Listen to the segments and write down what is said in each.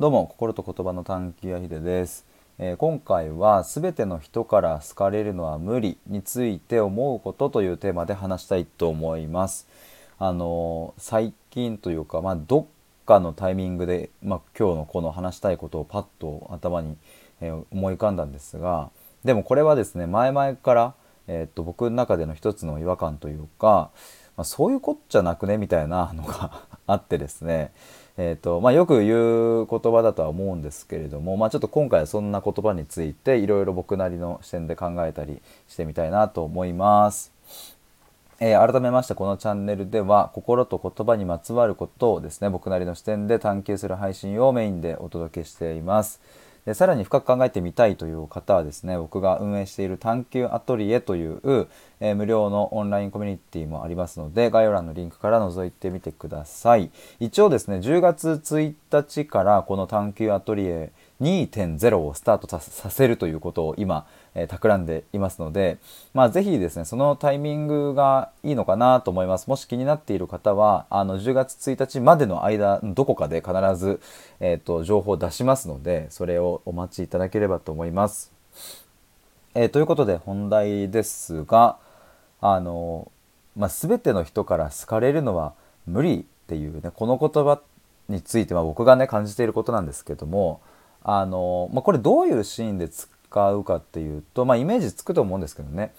どうも心と言葉の探求やひでです、えー今回はすべての人から好かれるのは無理について思うことというテーマで話したいと思います。あのー最近というかまあどっかのタイミングでまあ今日のこの話したいことをパッと頭に、えー思い浮かんだんですがでもこれはですね前々からえっと僕の中での一つの違和感というか、まあ、そういうこっちゃなくね？みたいなのが あってですね、えーとまあ、よく言う言葉だとは思うんですけれども、まあ、ちょっと今回はそんな言葉についていろいろ僕なりの視点で考えたりしてみたいなと思います。えー改めましてこのチャンネルでは心と言葉にまつわることをですね僕なりの視点で探求する配信をメインでお届けしていますでさらに深く考えてみたいという方はですね僕が運営している探求アトリエという、えー無料のオンラインコミュニティもありますので概要欄のリンクから覗いてみてください。一応ですね10月1日からこの探求アトリエ2.0をスタートさせるということを今、えー企んでいますので、まあ、ぜひですねそのタイミングがいいのかなと思いますもし気になっている方はあの10月1日までの間どこかで必ず、えー、と情報を出しますのでそれをお待ちいただければと思います。えーということで本題ですがあの、まあ、全ての人から好かれるのは無理っていうねこの言葉については僕がね感じていることなんですけどもあの、まあ、これどういうシーンで使うかっていうと、まあ、イメージつくと思うんですけどね。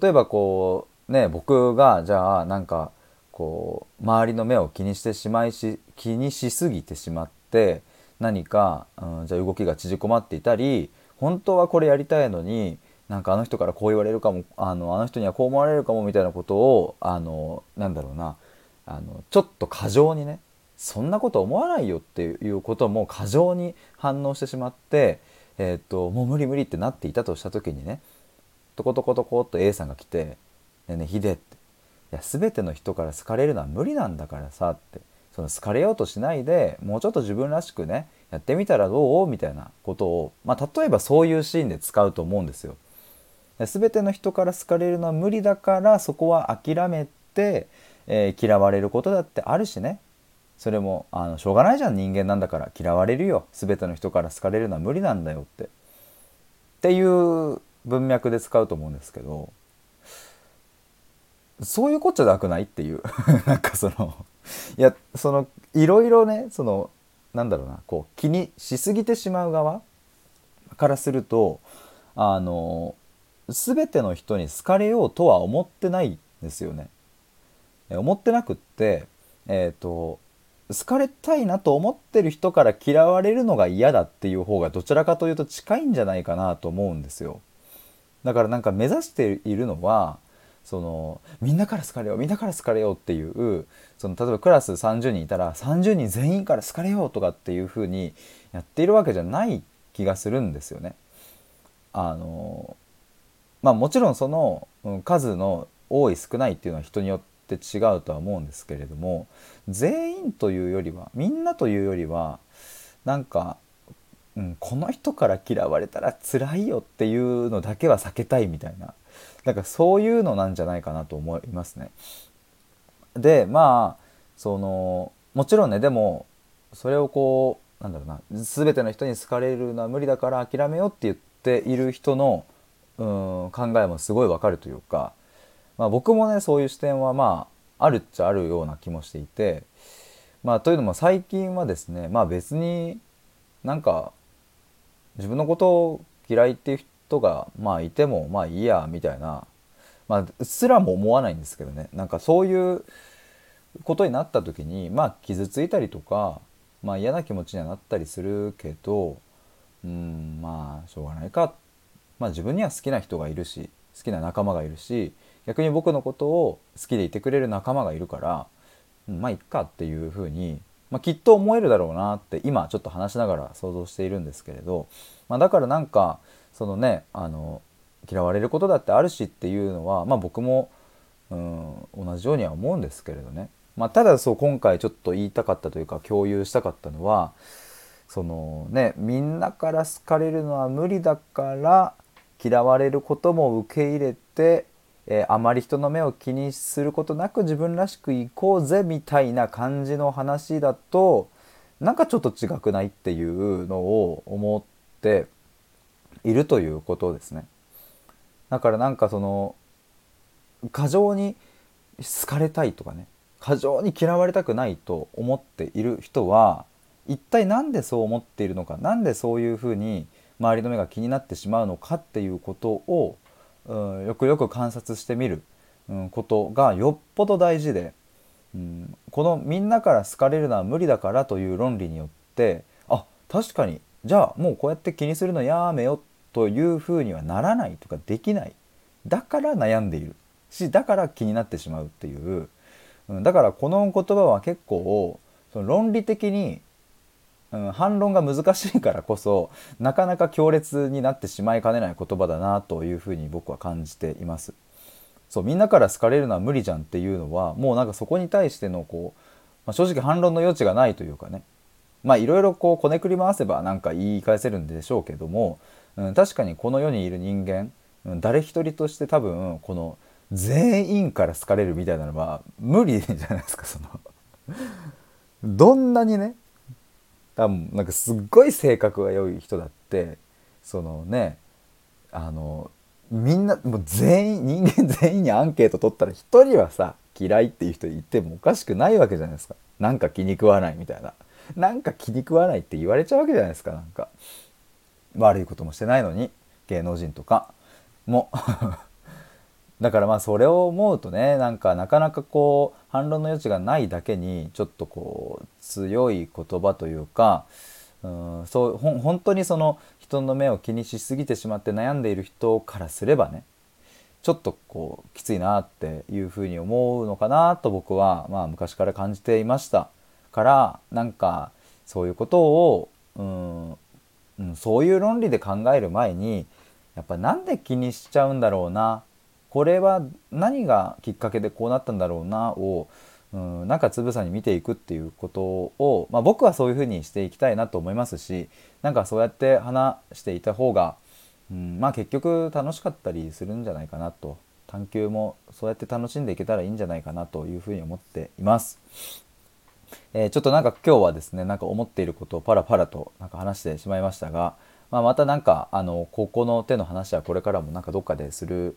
例えばこうね僕がじゃあなんかこう周りの目を気にしてしまいし気にしすぎてしまって何か、うん、じゃあ動きが縮こまっていたり本当はこれやりたいのになんかあの人からこう言われるかもあのあの人にはこう思われるかもみたいなことをあのなんだろうなあのちょっと過剰にねそんなこと思わないよっていうことも過剰に反応してしまって、えー、ともう無理無理ってなっていたとした時にねトコトコトコっと A さんが来て「ねえねえヒデ」って「いや全ての人から好かれるのは無理なんだからさ」ってその好かれようとしないでもうちょっと自分らしくねやってみたらどうみたいなことを、まあ、例えばそういうシーンで使うと思うんですよ。で全ての人から好かれるのは無理だからそこは諦めて、えー嫌われることだってあるしねそれもあのしょうがないじゃん人間なんだから。嫌われるよ。全ての人から好かれるのは無理なんだよって。っていう文脈で使うと思うんですけど。そういうこっちゃなくないっていう。なんかそのいやそのいろいろねそのなんだろうなこう気にしすぎてしまう側からするとあの全ての人に好かれようとは思ってないんですよね。思ってなくって、えー、と好かれたいなと思ってる人から嫌われるのが嫌だっていう方がどちらかというと近いんじゃないかなと思うんですよ。だからなんか目指しているのはそのみんなから好かれようみんなから好かれようっていうその例えばクラス30人いたら30人全員から好かれようとかっていう風にやっているわけじゃない気がするんですよね。あのまあもちろんその数の多い少ないっていうのは人によって違うとは思うんですけれども全員というよりはみんなというよりはなんか、うん、この人から嫌われたら辛いよっていうのだけは避けたいみたいななんかそういうのなんじゃないかなと思いますね。でまあそのもちろんねでもそれをこうなんだろうな全ての人に好かれるのは無理だから諦めようって言っている人のうん考えもすごいわかるというか、まあ、僕もねそういう視点はまああるっちゃあるような気もしていて、まあ、というのも最近はですねまあ別になんか自分のことを嫌いっていう人がまあいてもまあいいやみたいな、まあ、うっすらも思わないんですけどね。なんかそういうことになった時にまあ傷ついたりとか、まあ、嫌な気持ちにはなったりするけどうんまあしょうがないか。まあ自分には好きな人がいるし好きな仲間がいるし逆に僕のことを好きでいてくれる仲間がいるから、うんまあいっかっていうふうに、まあ、きっと思えるだろうなって今ちょっと話しながら想像しているんですけれど、まあ、だからなんかそのねあの嫌われることだってあるしっていうのは、まあ、僕も、うん、同じようには思うんですけれどね、まあ、ただそう今回ちょっと言いたかったというか共有したかったのはそのねみんなから好かれるのは無理だから嫌われることも受け入れて、えーあまり人の目を気にすることなく自分らしくいこうぜみたいな感じの話だとなんかちょっと違くないっていうのを思っているということですね。だからなんかその過剰に好かれたいとかね過剰に嫌われたくないと思っている人は一体何でそう思っているのか何でそういうふうに周りの目が気になってしまうのかっていうことを、よくよく観察してみる、うん、ことがよっぽど大事で、うん、このみんなから好かれるのは無理だからという論理によってあ確かにじゃあもうこうやって気にするのやめよというふうにはならないとかできない。だから悩んでいる。しだから気になってしまうっていう、うん、だからこの言葉は結構その論理的に、うん、反論が難しいからこそなかなか強烈になってしまいかねない言葉だなというふうに僕は感じています。そうみんなから好かれるのは無理じゃんっていうのはもうなんかそこに対してのこう、まあ、正直反論の余地がないというかねまあいろいろこうこねくり回せばなんか言い返せるんでしょうけども、うん、確かにこの世にいる人間、うん、誰一人として多分この全員から好かれるみたいなのは無理じゃないですかそのどんなにね多分なんかすっごい性格が良い人だってそのねあのみんなもう全員人間 全員にアンケート取ったら一人はさ嫌いっていう人いてもおかしくないわけじゃないですか。なんか気に食わないみたいな。なんか気に食わないって言われちゃうわけじゃないですかなんか。悪いこともしてないのに芸能人とかも。だからまあそれを思うとねなんかなかなかこう反論の余地がないだけにちょっとこう強い言葉というかうんそうほ本当にその人の目を気にしすぎてしまって悩んでいる人からすればねちょっとこうきついなっていうふうに思うのかなと僕はまあ昔から感じていました。からなんかそういうことをうんうん、そういう論理で考える前にやっぱなんで気にしちゃうんだろうなこれは何がきっかけでこうなったんだろうなを、うん、なんかつぶさに見ていくっていうことを、まあ、僕はそういうふうにしていきたいなと思いますしなんかそうやって話していた方が、うん、まあ結局楽しかったりするんじゃないかなと探求もそうやって楽しんでいけたらいいんじゃないかなというふうに思っています。えー、ちょっとなんか今日はですねなんか思っていることをパラパラとなんか話してしまいましたが、まあ、またなんかあのここの手の話はこれからもなんかどっかでする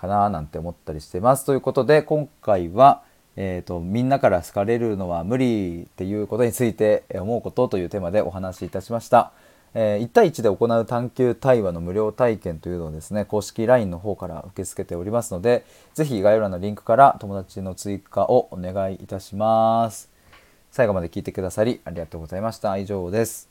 かななんて思ったりしてます。ということで今回は、えーと、みんなから好かれるのは無理っていうことについて思うことというテーマでお話しいたしました。えー、1対1で行う探究対話の無料体験というのをですね公式 LINE の方から受け付けておりますので是非概要欄のリンクから友達の追加をお願いいたします。最後まで聞いてくださりありがとうございました。以上です。